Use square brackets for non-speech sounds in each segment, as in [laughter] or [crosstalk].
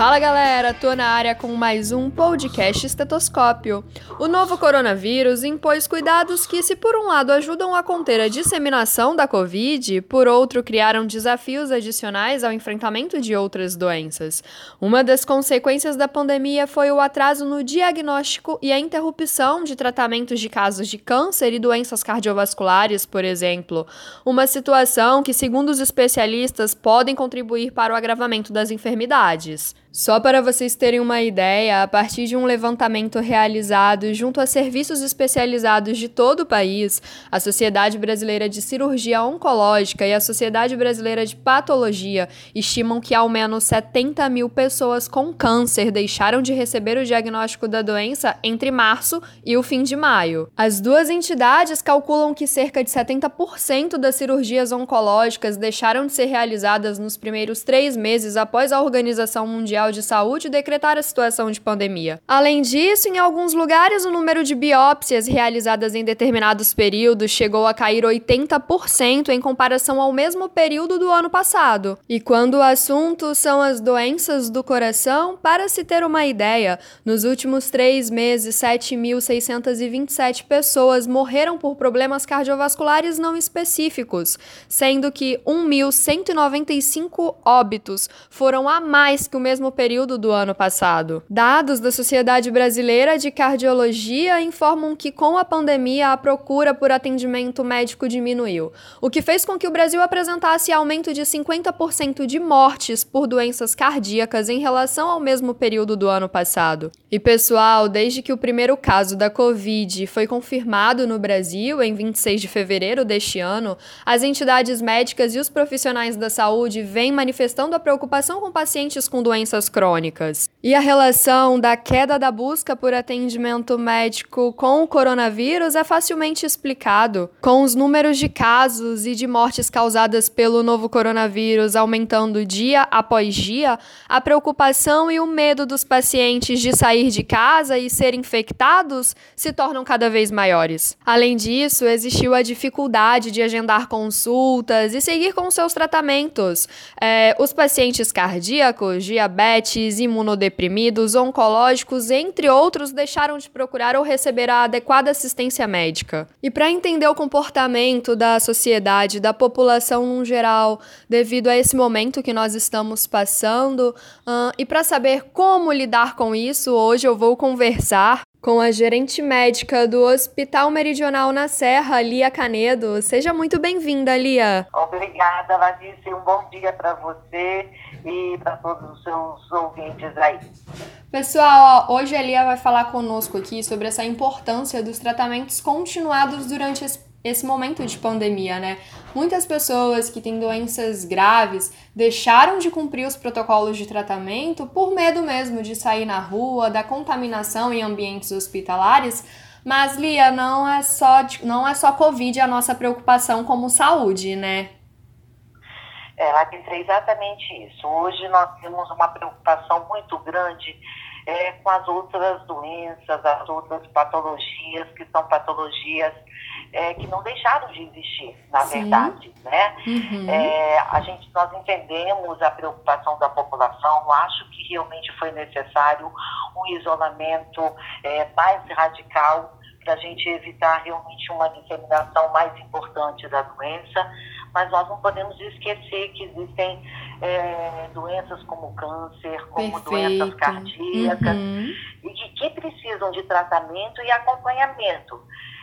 Fala galera, tô na área com mais um podcast estetoscópio. O novo coronavírus impôs cuidados que, se por um lado ajudam a conter a disseminação da Covid, por outro criaram desafios adicionais ao enfrentamento de outras doenças. Uma das consequências da pandemia foi o atraso no diagnóstico e a interrupção de tratamentos de casos de câncer e doenças cardiovasculares, por exemplo. Uma situação que, segundo os especialistas, podem contribuir para o agravamento das enfermidades. Só para vocês terem uma ideia, a partir de um levantamento realizado junto a serviços especializados de todo o país, a Sociedade Brasileira de Cirurgia Oncológica e a Sociedade Brasileira de Patologia estimam que ao menos 70 mil pessoas com câncer deixaram de receber o diagnóstico da doença entre março e o fim de maio. As duas entidades calculam que cerca de 70% das cirurgias oncológicas deixaram de ser realizadas nos primeiros três meses após a Organização Mundial Mundial de Saúde decretar a situação de pandemia. Além disso, em alguns lugares, o número de biópsias realizadas em determinados períodos chegou a cair 80% em comparação ao mesmo período do ano passado. E quando o assunto são as doenças do coração, para se ter uma ideia, nos últimos três meses, 7.627 pessoas morreram por problemas cardiovasculares não específicos, sendo que 1.195 óbitos foram a mais que o mesmo mesmo período do ano passado. Dados da Sociedade Brasileira de Cardiologia informam que, com a pandemia, a procura por atendimento médico diminuiu, o que fez com que o Brasil apresentasse aumento de 50% de mortes por doenças cardíacas em relação ao mesmo período do ano passado. E pessoal, desde que o primeiro caso da Covid foi confirmado no Brasil, em 26 de fevereiro deste ano, as entidades médicas e os profissionais da saúde vêm manifestando a preocupação com pacientes com doenças doenças crônicas. E a relação da queda da busca por atendimento médico com o coronavírus é facilmente explicado, com os números de casos e de mortes causadas pelo novo coronavírus aumentando dia após dia, a preocupação e o medo dos pacientes de sair de casa e ser infectados se tornam cada vez maiores. Além disso, existiu a dificuldade de agendar consultas e seguir com seus tratamentos. É, os pacientes cardíacos, diabetes, imunodeprimidos, oncológicos, entre outros, deixaram de procurar ou receber a adequada assistência médica. E para entender o comportamento da sociedade, da população no geral, devido a esse momento que nós estamos passando, uh, e para saber como lidar com isso, hoje eu vou conversar com a gerente médica do Hospital Meridional na Serra, Lia Canedo. Seja muito bem-vinda, Lia. Obrigada, Larissa, um bom dia para você e para todos os seus ouvintes aí. Pessoal, hoje a Lia vai falar conosco aqui sobre essa importância dos tratamentos continuados durante esse esse momento de pandemia, né? Muitas pessoas que têm doenças graves deixaram de cumprir os protocolos de tratamento por medo mesmo de sair na rua, da contaminação em ambientes hospitalares. Mas Lia, não é só não é só Covid a nossa preocupação como saúde, né? Ela disse exatamente isso. Hoje nós temos uma preocupação muito grande é, com as outras doenças, as outras patologias, que são patologias é, que não deixaram de existir, na Sim. verdade. Né? Uhum. É, a gente, nós entendemos a preocupação da população, acho que realmente foi necessário um isolamento é, mais radical para a gente evitar realmente uma disseminação mais importante da doença, mas nós não podemos esquecer que existem é, doenças como câncer, como Perfeito. doenças cardíacas, uhum. e que, que precisam de tratamento e acompanhamento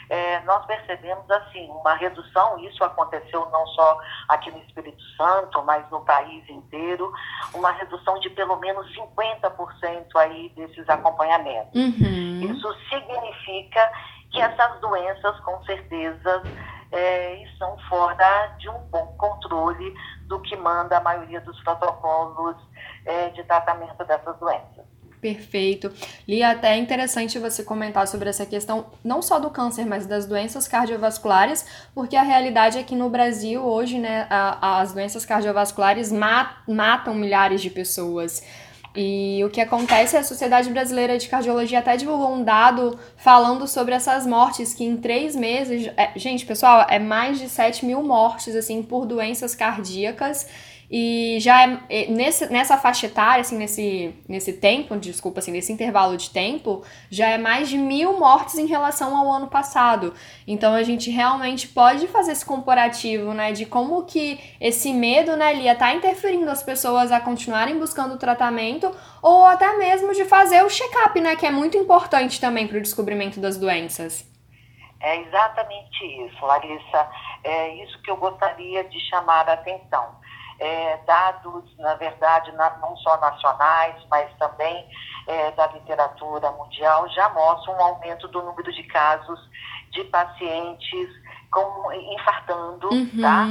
é, nós percebemos assim uma redução, isso aconteceu não só aqui no Espírito Santo, mas no país inteiro, uma redução de pelo menos 50% aí desses acompanhamentos. Uhum. Isso significa que essas doenças, com certeza, é, estão fora de um bom controle do que manda a maioria dos protocolos é, de tratamento dessas doenças. Perfeito. Li até é interessante você comentar sobre essa questão, não só do câncer, mas das doenças cardiovasculares, porque a realidade é que no Brasil hoje, né, a, as doenças cardiovasculares matam milhares de pessoas. E o que acontece é a Sociedade Brasileira de Cardiologia até divulgou um dado falando sobre essas mortes, que em três meses. É, gente, pessoal, é mais de 7 mil mortes, assim, por doenças cardíacas. E já é, é, nesse, nessa faixa etária, assim, nesse, nesse tempo, desculpa, assim, nesse intervalo de tempo, já é mais de mil mortes em relação ao ano passado. Então a gente realmente pode fazer esse comparativo, né, de como que esse medo, né, Lia, tá interferindo as pessoas a continuarem buscando o tratamento ou até mesmo de fazer o check-up, né, que é muito importante também para o descobrimento das doenças. É exatamente isso, Larissa. É isso que eu gostaria de chamar a atenção é, dados, na verdade, na, não só nacionais, mas também é, da literatura mundial, já mostram um aumento do número de casos de pacientes com, infartando, uhum. tá?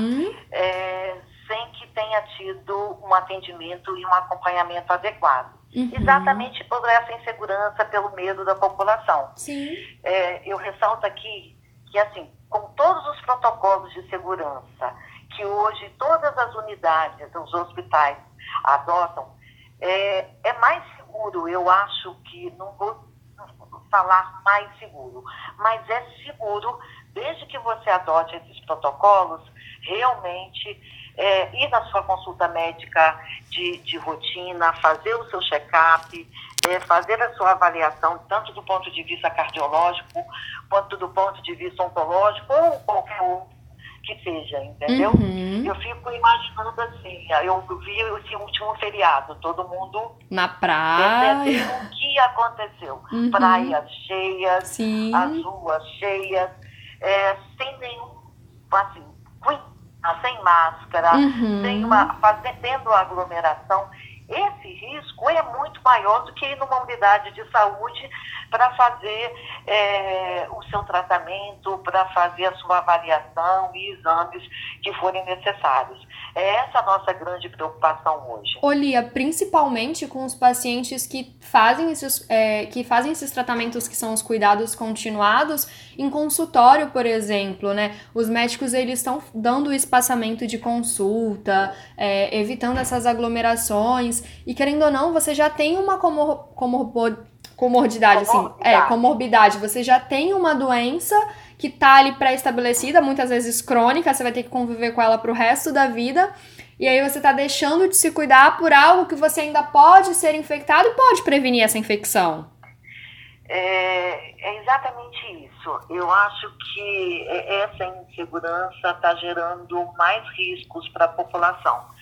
É, sem que tenha tido um atendimento e um acompanhamento adequado. Uhum. Exatamente por essa insegurança, pelo medo da população. Sim. É, eu ressalto aqui que, assim, com todos os protocolos de segurança, que hoje todas as unidades dos hospitais adotam, é, é mais seguro, eu acho que, não vou falar mais seguro, mas é seguro, desde que você adote esses protocolos, realmente é, ir na sua consulta médica de, de rotina, fazer o seu check-up, é, fazer a sua avaliação, tanto do ponto de vista cardiológico, quanto do ponto de vista oncológico, ou qualquer outro que seja, entendeu? Uhum. Eu fico imaginando assim, eu vi esse último feriado, todo mundo na praia. o que aconteceu. Uhum. Praias cheias, Sim. as ruas cheias, é, sem nenhum, assim, sem máscara, uhum. sem uma, fazendo aglomeração. Esse risco é muito maior do que ir numa unidade de saúde para fazer é, o seu tratamento, para fazer a sua avaliação e exames que forem necessários. É essa a nossa grande preocupação hoje. Olia, principalmente com os pacientes que fazem esses, é, que fazem esses tratamentos que são os cuidados continuados em consultório, por exemplo, né? Os médicos eles estão dando o espaçamento de consulta, é, evitando essas aglomerações e querendo ou não, você já tem uma comor, comor comorbidade, assim, é, comorbidade. Você já tem uma doença que tá ali pré-estabelecida, muitas vezes crônica, você vai ter que conviver com ela pro resto da vida. E aí você tá deixando de se cuidar por algo que você ainda pode ser infectado e pode prevenir essa infecção. É, é exatamente isso. Eu acho que essa insegurança está gerando mais riscos para a população.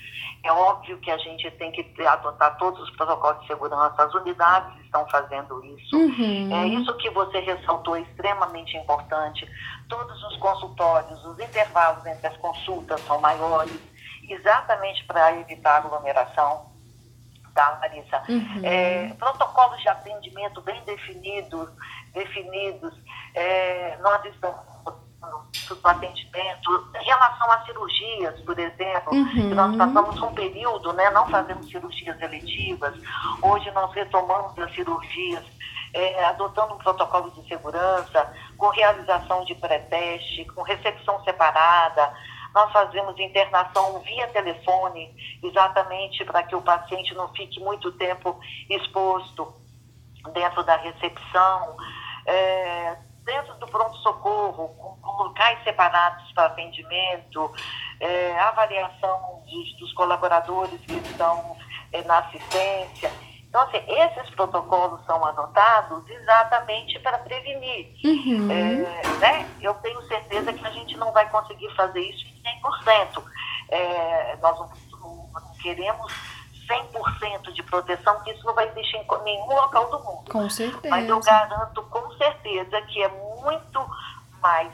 É óbvio que a gente tem que adotar todos os protocolos de segurança, as unidades estão fazendo isso. Uhum. É isso que você ressaltou, é extremamente importante. Todos os consultórios, os intervalos entre as consultas são maiores, exatamente para evitar aglomeração. Tá, Larissa? Uhum. É, protocolos de atendimento bem definidos, definidos. É, nós estamos do atendimento, em relação a cirurgias, por exemplo, uhum. nós passamos um período, né, não fazendo cirurgias eletivas, hoje nós retomamos as cirurgias, é, adotando um protocolo de segurança, com realização de pré-teste, com recepção separada, nós fazemos internação via telefone, exatamente para que o paciente não fique muito tempo exposto dentro da recepção. É, dentro do pronto-socorro, com, com, locais separados para atendimento, é, avaliação dos, dos, colaboradores que estão é, na assistência. Então, assim, esses protocolos são adotados exatamente para prevenir. Uhum. É, né? Eu tenho certeza que a gente não vai conseguir fazer isso em 100%. É, nós não, não queremos 100% de proteção, que isso não vai existir em nenhum local do mundo. Com certeza. Mas eu garanto com certeza que é muito mais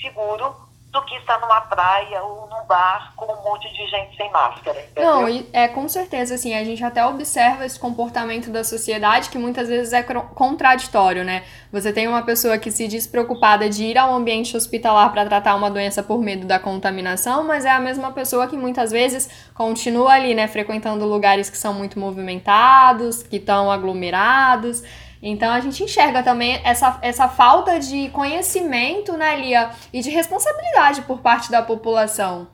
seguro do que estar numa praia ou num bar com um monte de gente sem máscara. Entendeu? Não, é com certeza, assim, a gente até observa esse comportamento da sociedade que muitas vezes é contraditório, né? Você tem uma pessoa que se diz preocupada de ir ao ambiente hospitalar para tratar uma doença por medo da contaminação, mas é a mesma pessoa que muitas vezes continua ali, né, frequentando lugares que são muito movimentados, que estão aglomerados. Então a gente enxerga também essa, essa falta de conhecimento, né, Lia, e de responsabilidade por parte da população.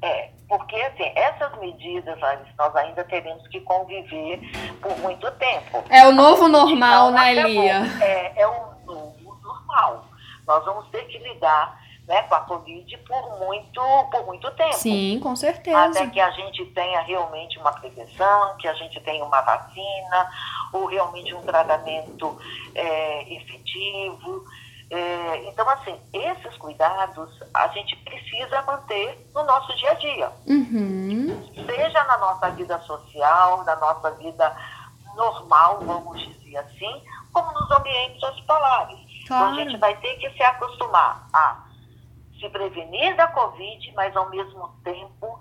É, porque assim, essas medidas, Alice, nós ainda teremos que conviver por muito tempo. É o novo normal, né, Lia? É, é o novo normal. Nós vamos ter que lidar né, com a Covid por muito, por muito tempo. Sim, com certeza. Até que a gente tenha realmente uma prevenção, que a gente tenha uma vacina, ou realmente um tratamento é, efetivo. É, então, assim, esses cuidados a gente precisa manter no nosso dia a dia. Uhum. Seja na nossa vida social, na nossa vida normal, vamos dizer assim, como nos ambientes hospitalares. Claro. Então, a gente vai ter que se acostumar a se prevenir da Covid, mas ao mesmo tempo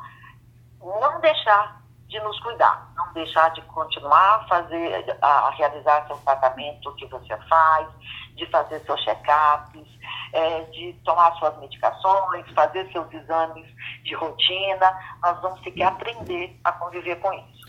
não deixar de nos cuidar, não deixar de continuar a fazer, a, realizar seu tratamento que você faz, de fazer seus check-ups, é, de tomar suas medicações, fazer seus exames de rotina. Nós vamos ter que aprender a conviver com isso.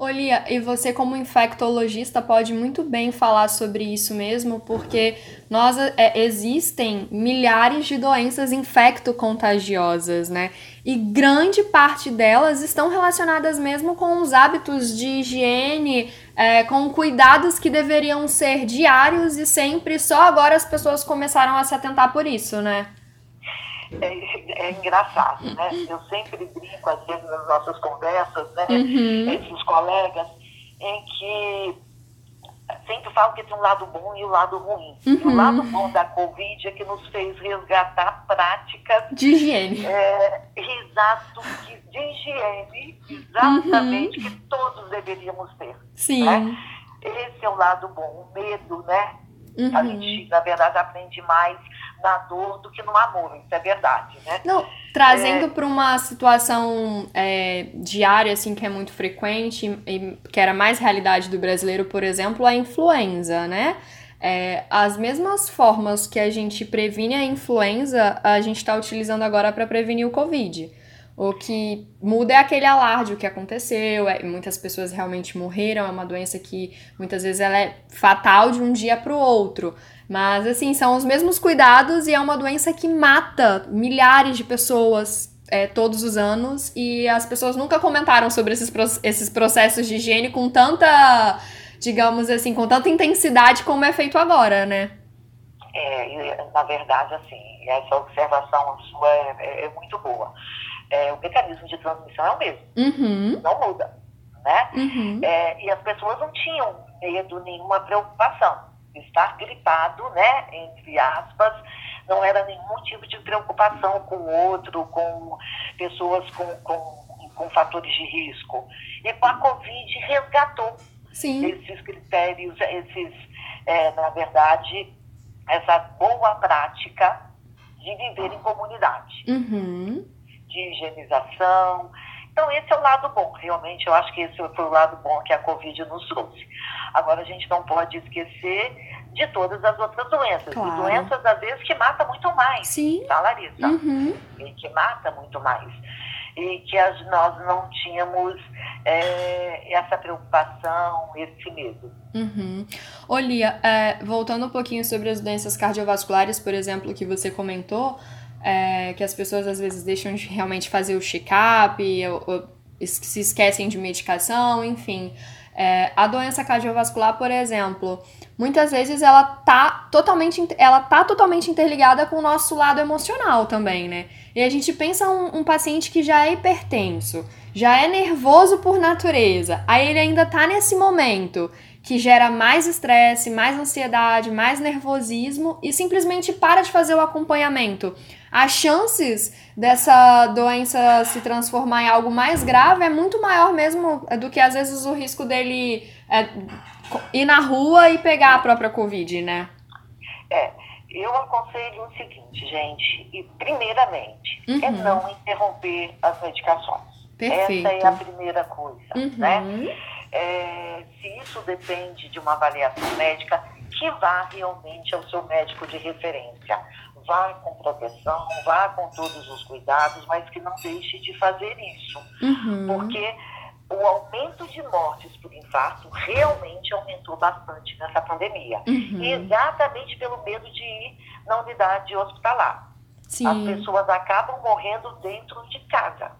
Olia, e você como infectologista pode muito bem falar sobre isso mesmo, porque nós é, existem milhares de doenças infecto-contagiosas, né? E grande parte delas estão relacionadas mesmo com os hábitos de higiene, é, com cuidados que deveriam ser diários e sempre, só agora as pessoas começaram a se atentar por isso, né? É, é, engraçado, né? Eu sempre brinco, às vezes, nas nossas conversas, né? Uhum. Entre os colegas, em que sempre falo que tem um lado bom e o um lado ruim. Uhum. E o lado bom da Covid é que nos fez resgatar práticas de higiene. É, exato, de higiene, exatamente, uhum. que todos deveríamos ter. Sim. Né? Esse é o lado bom, o medo, né? Uhum. A gente, na verdade, aprende mais na dor do que no amor, isso é verdade, né? Não, trazendo é... para uma situação é, diária, assim, que é muito frequente e que era mais realidade do brasileiro, por exemplo, a influenza, né? É, as mesmas formas que a gente previne a influenza, a gente está utilizando agora para prevenir o Covid. O que muda é aquele alarde, o que aconteceu, é, muitas pessoas realmente morreram, é uma doença que muitas vezes ela é fatal de um dia para o outro. Mas, assim, são os mesmos cuidados e é uma doença que mata milhares de pessoas é, todos os anos e as pessoas nunca comentaram sobre esses, esses processos de higiene com tanta, digamos assim, com tanta intensidade como é feito agora, né? É, na verdade, assim, essa observação sua é, é, é muito boa. É, o mecanismo de transmissão é o mesmo, uhum. não muda, né? Uhum. É, e as pessoas não tinham medo, nenhuma preocupação estar gripado, né, entre aspas, não era nenhum tipo de preocupação com o outro, com pessoas com, com, com fatores de risco. E com a Covid resgatou Sim. esses critérios, esses, é, na verdade, essa boa prática de viver em comunidade. Uhum. De higienização, então, esse é o lado bom. Realmente, eu acho que esse foi o lado bom que a Covid nos trouxe. Agora, a gente não pode esquecer de todas as outras doenças. Claro. E doenças, às vezes, que matam muito mais. Sim. Tá, Larissa? Uhum. E que mata muito mais. E que as, nós não tínhamos é, essa preocupação, esse medo. Uhum. Olia, é, voltando um pouquinho sobre as doenças cardiovasculares, por exemplo, que você comentou, é, que as pessoas às vezes deixam de realmente fazer o check-up, se esquecem de medicação, enfim. É, a doença cardiovascular, por exemplo, muitas vezes ela tá totalmente, ela tá totalmente interligada com o nosso lado emocional também, né? E a gente pensa um, um paciente que já é hipertenso, já é nervoso por natureza, aí ele ainda tá nesse momento que gera mais estresse, mais ansiedade, mais nervosismo e simplesmente para de fazer o acompanhamento as chances dessa doença se transformar em algo mais grave é muito maior mesmo do que às vezes o risco dele é, ir na rua e pegar a própria Covid, né? É, Eu aconselho o seguinte, gente, e primeiramente, é Uhum. é não interromper as medicações. Perfeito. Essa é a primeira coisa, Uhum. né? É, se isso depende de uma avaliação médica, que vá realmente ao seu médico de referência. Vá com proteção, vá com todos os cuidados, mas que não deixe de fazer isso. Uhum. Porque o aumento de mortes por infarto realmente aumentou bastante nessa pandemia. Uhum. Exatamente pelo medo de ir na unidade hospitalar. As Sim. pessoas acabam morrendo dentro de casa.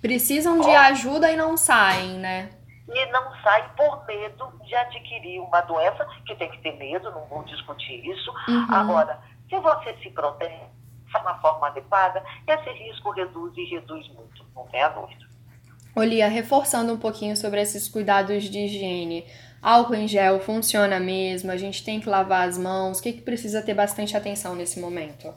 Precisam de ajuda e não saem, né? E não sai por medo de adquirir uma doença, que tem que ter medo, não vou discutir isso. Uhum. Agora, se você se protege de uma forma adequada, esse risco reduz e reduz muito, não tem a dúvida. Olia, reforçando um pouquinho sobre esses cuidados de higiene. Álcool em gel funciona mesmo? A gente tem que lavar as mãos? O que, que precisa ter bastante atenção nesse momento?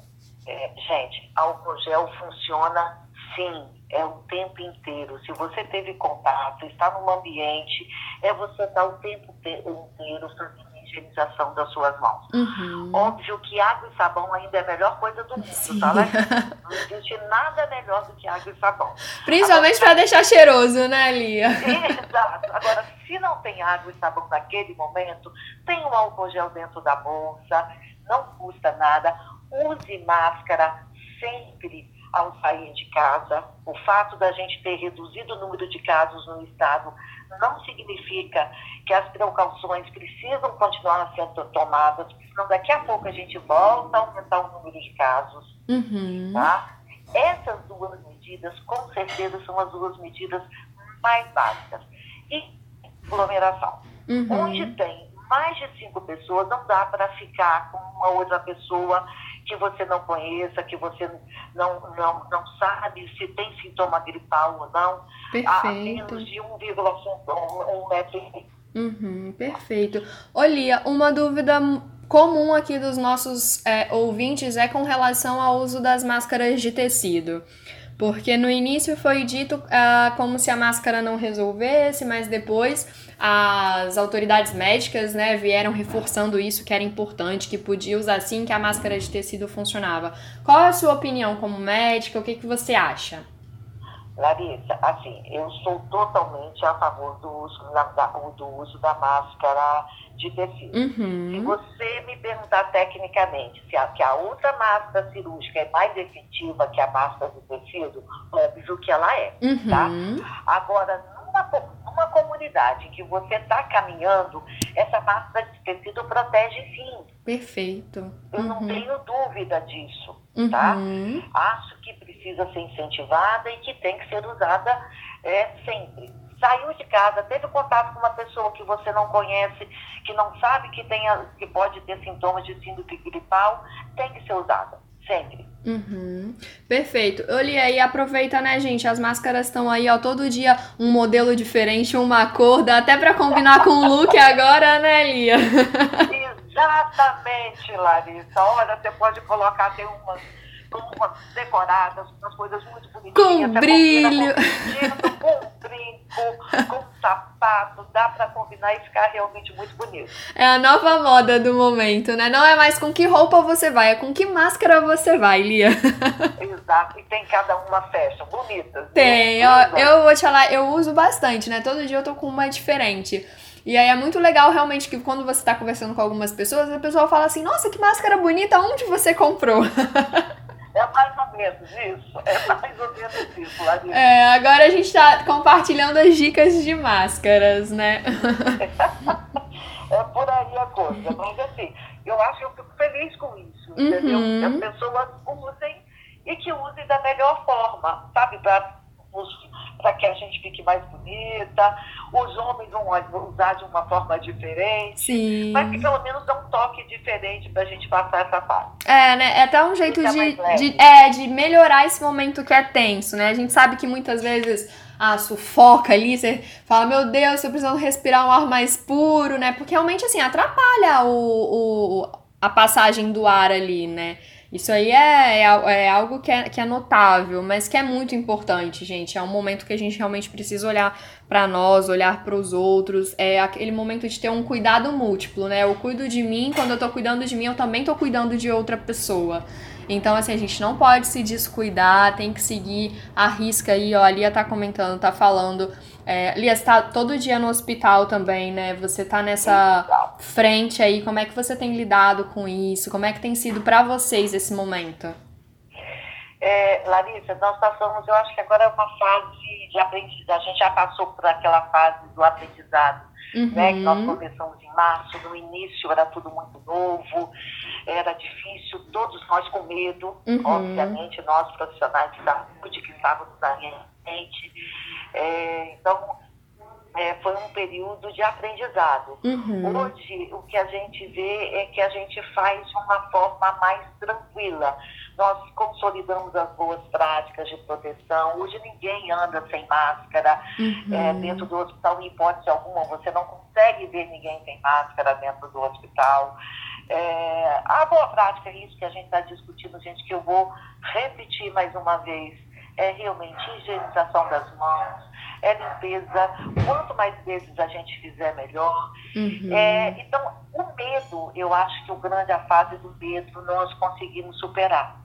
É, gente, álcool gel funciona sim, é o tempo inteiro. Se você teve contato, está num ambiente, é você estar o tempo te- inteiro fazendo a higienização das suas mãos. Uhum. Óbvio que água e sabão ainda é a melhor coisa do mundo, Sim. tá? Né? [laughs] Não existe nada melhor do que água e sabão. Principalmente pra deixar cheiroso, né, Lia? [laughs] Exato. Agora, se não tem água e sabão naquele momento, tem um álcool gel dentro da bolsa, não custa nada. Use máscara sempre ao sair de casa. O fato da gente ter reduzido o número de casos no estado não significa que as precauções precisam continuar sendo tomadas, senão daqui a pouco a gente volta a aumentar o número de casos. Uhum. Tá? Essas duas medidas, com certeza, são as duas medidas mais básicas. E aglomeração. Onde Uhum. tem mais de cinco pessoas, não dá para ficar com uma outra pessoa que você não conheça, que você não, não, não sabe se tem sintoma gripal ou não, a Perfeito. menos de 1,5 um metro e meio. Uhum, perfeito. Olia, uma dúvida comum aqui dos nossos é, ouvintes é com relação ao uso das máscaras de tecido. Porque no início foi dito ah, como se a máscara não resolvesse, mas depois as autoridades médicas né, vieram reforçando isso, que era importante, que podia usar sim, que a máscara de tecido funcionava. Qual é a sua opinião como médica? O que, que você acha? Larissa, assim, eu sou totalmente a favor do uso da, da- do uso da máscara de tecido. Se Uhum. você me perguntar tecnicamente se a, que a outra máscara cirúrgica é mais efetiva que a máscara de tecido, óbvio que ela é. Tá? Uhum. Agora, numa, numa comunidade que você está caminhando, essa máscara de tecido protege sim. Perfeito. Eu não Uhum. tenho dúvida disso. Tá? Uhum. Acho que precisa ser incentivada e que tem que ser usada é, sempre. Saiu de casa, teve contato com uma pessoa que você não conhece, que não sabe que, tenha, que pode ter sintomas de síndrome gripal, tem que ser usada, sempre. Uhum. Perfeito. Olia, e aproveita, né, gente? As máscaras estão aí, ó, todo dia um modelo diferente, uma cor, dá até pra combinar com o look agora, né, Lia? [laughs] Exatamente, Larissa. Olha, você pode colocar, tem umas, umas decoradas, umas coisas muito bonitinhas. Com brilho. Com, brinco, com sapato, dá pra combinar e ficar realmente muito bonito. É a nova moda do momento, né? Não é mais com que roupa você vai, é com que máscara você vai, Lia. [laughs] Exato. E tem cada uma fashion, bonitas. Tem, né? ó, Lindas. eu vou te falar, eu uso bastante, né? Todo dia eu tô com uma diferente. E aí é muito legal realmente que quando você tá conversando com algumas pessoas, a pessoa fala assim, nossa, que máscara bonita, onde você comprou? [laughs] É mais ou menos isso. É mais ou menos isso, Larissa. É, agora a gente tá compartilhando as dicas de máscaras, né? É por aí a coisa. Mas assim, eu acho que eu fico feliz com isso, entendeu? Uhum. Que as pessoas usem e que usem da melhor forma, sabe? Para que a gente fique mais bonita. Os homens vão usar de uma forma diferente. Sim. Mas que pelo menos dá um toque diferente pra gente passar essa fase. É, né? É até um jeito de, de, é, de melhorar esse momento que é tenso, né? A gente sabe que muitas vezes ah, sufoca ali, você fala, meu Deus, tô precisando respirar um ar mais puro, né? Porque realmente, assim, atrapalha o, o, a passagem do ar ali, né? Isso aí é, é, é, algo que é, que é notável, mas que é muito importante, gente. É um momento que a gente realmente precisa olhar para nós, olhar para os outros. É aquele momento de ter um cuidado múltiplo, né? Eu cuido de mim, quando eu tô cuidando de mim, eu também tô cuidando de outra pessoa. Então, assim, a gente não pode se descuidar, tem que seguir a risca aí, ó. A Lia tá comentando, tá falando. É, Lia, você tá todo dia no hospital também, né? Você tá nessa frente aí, como é que você tem lidado com isso? Como é que tem sido para vocês esse momento? É, Larissa, nós passamos, eu acho que agora é uma fase de aprendizado, a gente já passou por aquela fase do aprendizado, uhum. né? Que nós uhum. começamos em março, no início era tudo muito novo, era difícil, todos nós com medo, uhum. obviamente, nós profissionais de saúde que estávamos na frente. É, então, é, foi um período de aprendizado. Uhum. Hoje, o que a gente vê é que a gente faz de uma forma mais tranquila. Nós consolidamos as boas práticas de proteção. Hoje ninguém anda sem máscara uhum. é, dentro do hospital, em hipótese alguma. Você não consegue ver ninguém sem máscara dentro do hospital. É, a boa prática é isso que a gente está discutindo, gente, que eu vou repetir mais uma vez, é realmente higienização das mãos, é limpeza. Quanto mais vezes a gente fizer, melhor. Uhum. É, então, o medo, eu acho que o grande a fase do medo nós conseguimos superar.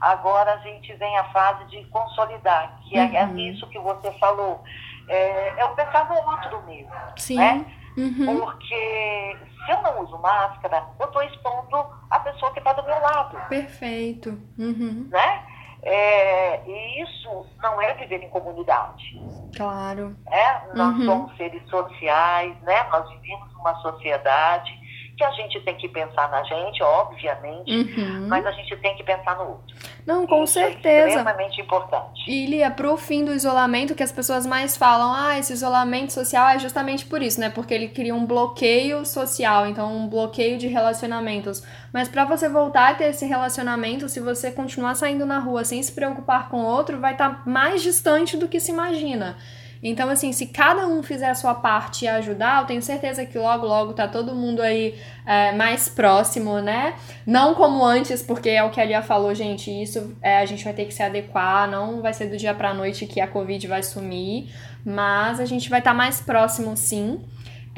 Agora a gente vem à fase de consolidar, que é, é uhum. é isso que você falou. É, é o pensar no outro mesmo. Sim. Né? Uhum. Porque se eu não uso máscara, eu estou expondo a pessoa que está do meu lado. Perfeito. Uhum. Né? É, e isso não é viver em comunidade. Claro. É? Nós uhum. somos seres sociais, né? nós vivemos numa sociedade que a gente tem que pensar na gente, obviamente, uhum. mas a gente tem que pensar no outro. Não, com Isso é certeza. É extremamente importante. E Lia, pro fim do isolamento, que as pessoas mais falam, ah, esse isolamento social é justamente por isso, né? Porque ele cria um bloqueio social, então um bloqueio de relacionamentos. Mas para você voltar a ter esse relacionamento, se você continuar saindo na rua sem se preocupar com o outro, vai estar tá mais distante do que se imagina. Então, assim, se cada um fizer a sua parte e ajudar, eu tenho certeza que logo, logo tá todo mundo aí é, mais próximo, né? Não como antes, porque é o que a Lia falou, gente, isso é, a gente vai ter que se adequar, não vai ser do dia pra noite que a Covid vai sumir, mas a gente vai estar tá mais próximo sim.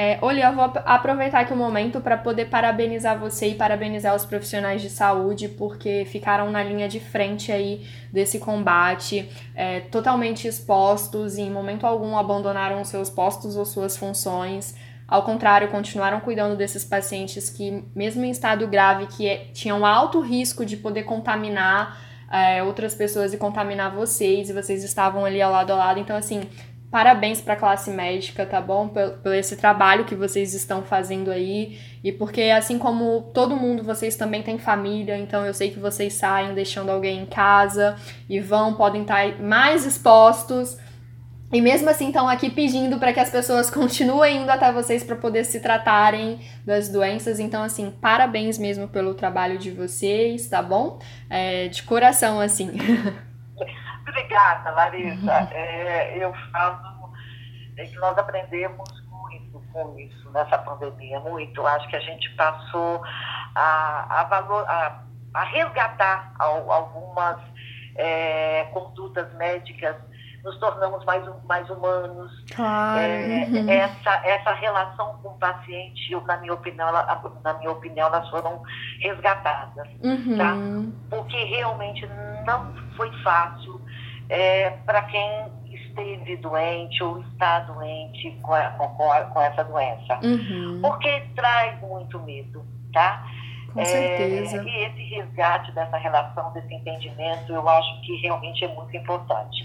É, olha, eu vou aproveitar aqui o momento para poder parabenizar você e parabenizar os profissionais de saúde, porque ficaram na linha de frente aí desse combate, é, totalmente expostos e em momento algum abandonaram seus postos ou suas funções. Ao contrário, continuaram cuidando desses pacientes que, mesmo em estado grave, que é, tinham alto risco de poder contaminar é, outras pessoas e contaminar vocês, e vocês estavam ali ao lado a lado. Então, assim, Parabéns para a classe médica, tá bom? Por, esse trabalho que vocês estão fazendo aí. E porque, assim como todo mundo, vocês também têm família, então eu sei que vocês saem deixando alguém em casa e vão, podem estar mais expostos. E mesmo assim estão aqui pedindo para que as pessoas [laughs] continuem indo até vocês para poder se tratarem das doenças. Então, assim, parabéns mesmo pelo trabalho de vocês, tá bom? É, de coração, assim. [laughs] Obrigada, Larissa. É, eu falo é que nós aprendemos muito com isso nessa pandemia, muito. Acho que a gente passou a, a, valor, a, a resgatar algumas é, condutas médicas nos tornamos mais, mais humanos. Claro. É, uhum. essa, essa relação com o paciente, na minha opinião, ela, na minha opinião, elas foram resgatadas. Uhum. Tá? Porque realmente não foi fácil é, para quem esteve doente ou está doente com, a, com, com essa doença. Uhum. Porque traz muito medo, tá? Com é, certeza. E esse resgate dessa relação, desse entendimento, eu acho que realmente é muito importante.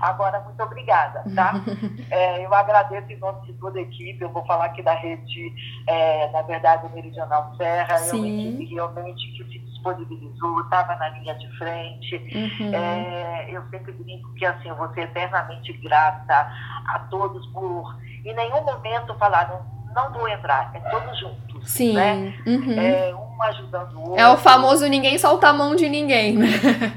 Agora, muito obrigada, tá? [laughs] é, eu agradeço em nome de toda a equipe, eu vou falar aqui da rede, é, na verdade, Meridional Serra, Sim. é uma equipe realmente que se disponibilizou, estava na linha de frente. Uhum. É, eu sempre brinco que assim, eu vou ser eternamente grata a todos por em nenhum momento falaram não vou entrar, é todos juntos. Sim. Né? Uhum. É, um ajudando o outro. É o famoso ninguém solta a mão de ninguém, né?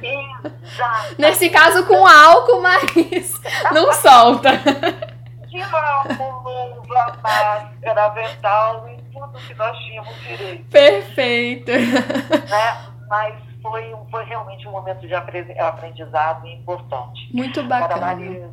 Exato. [laughs] Nesse caso com álcool, mas [laughs] não solta. De álcool, luva, máscara, avental e tudo que nós tínhamos direito. Perfeito. Né? Mas foi, foi realmente um momento de aprendizado importante. Muito bacana. Marisa,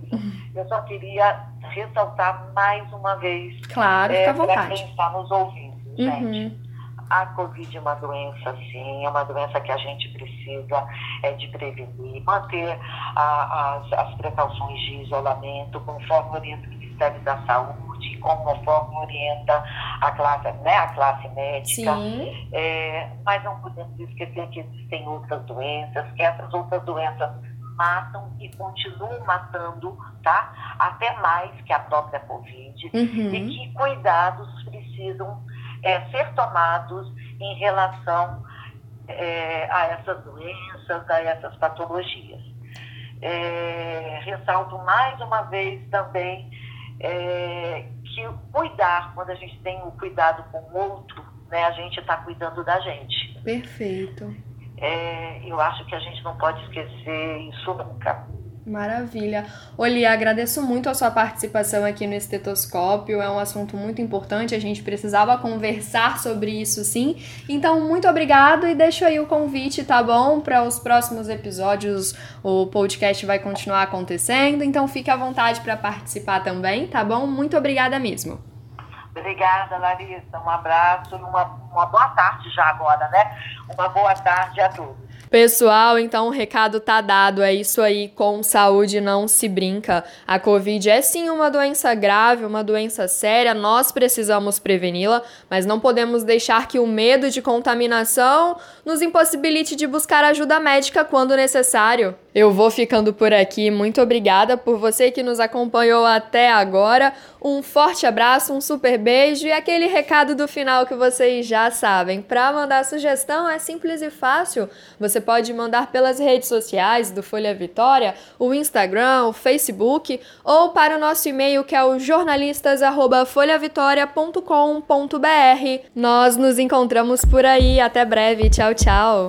eu só queria ressaltar mais uma vez. Claro, é, fica à vontade. Para quem está nos ouvindo, gente. Uhum. A Covid é uma doença, sim, é uma doença que a gente precisa é, de prevenir, manter a, as, as precauções de isolamento, conforme orienta o Ministério da Saúde, conforme orienta a classe, né, a classe médica. Sim. É, mas não podemos esquecer que existem outras doenças, que essas outras doenças matam e continuam matando, tá? Até mais que a própria Covid. Uhum. E que cuidados precisam é, ser tomados em relação é, a essas doenças, a essas patologias. É, ressalto mais uma vez também é, que cuidar, quando a gente tem o cuidado com o outro, né, a gente está cuidando da gente. Perfeito. É, eu acho que a gente não pode esquecer isso nunca. Maravilha. Oli, agradeço muito a sua participação aqui no estetoscópio. É um assunto muito importante, a gente precisava conversar sobre isso sim. Então, muito obrigado e deixo aí o convite, tá bom? Para os próximos episódios, o podcast vai continuar acontecendo, então fique à vontade para participar também, tá bom? Muito obrigada mesmo. Obrigada, Larissa. Um abraço e uma, uma boa tarde já agora, né? Uma boa tarde a todos. Pessoal, então o recado tá dado, é isso aí, com saúde não se brinca. A Covid é sim uma doença grave, uma doença séria, nós precisamos preveni-la, mas não podemos deixar que o medo de contaminação nos impossibilite de buscar ajuda médica quando necessário. Eu vou ficando por aqui. Muito obrigada por você que nos acompanhou até agora. Um forte abraço, um super beijo e aquele recado do final que vocês já sabem. Para mandar sugestão é simples e fácil. Você pode mandar pelas redes sociais do Folha Vitória, o Instagram, o Facebook ou para o nosso e-mail que é o jornalistas@folhavitoria.com.br. Nós nos encontramos por aí. Até breve. Tchau, tchau.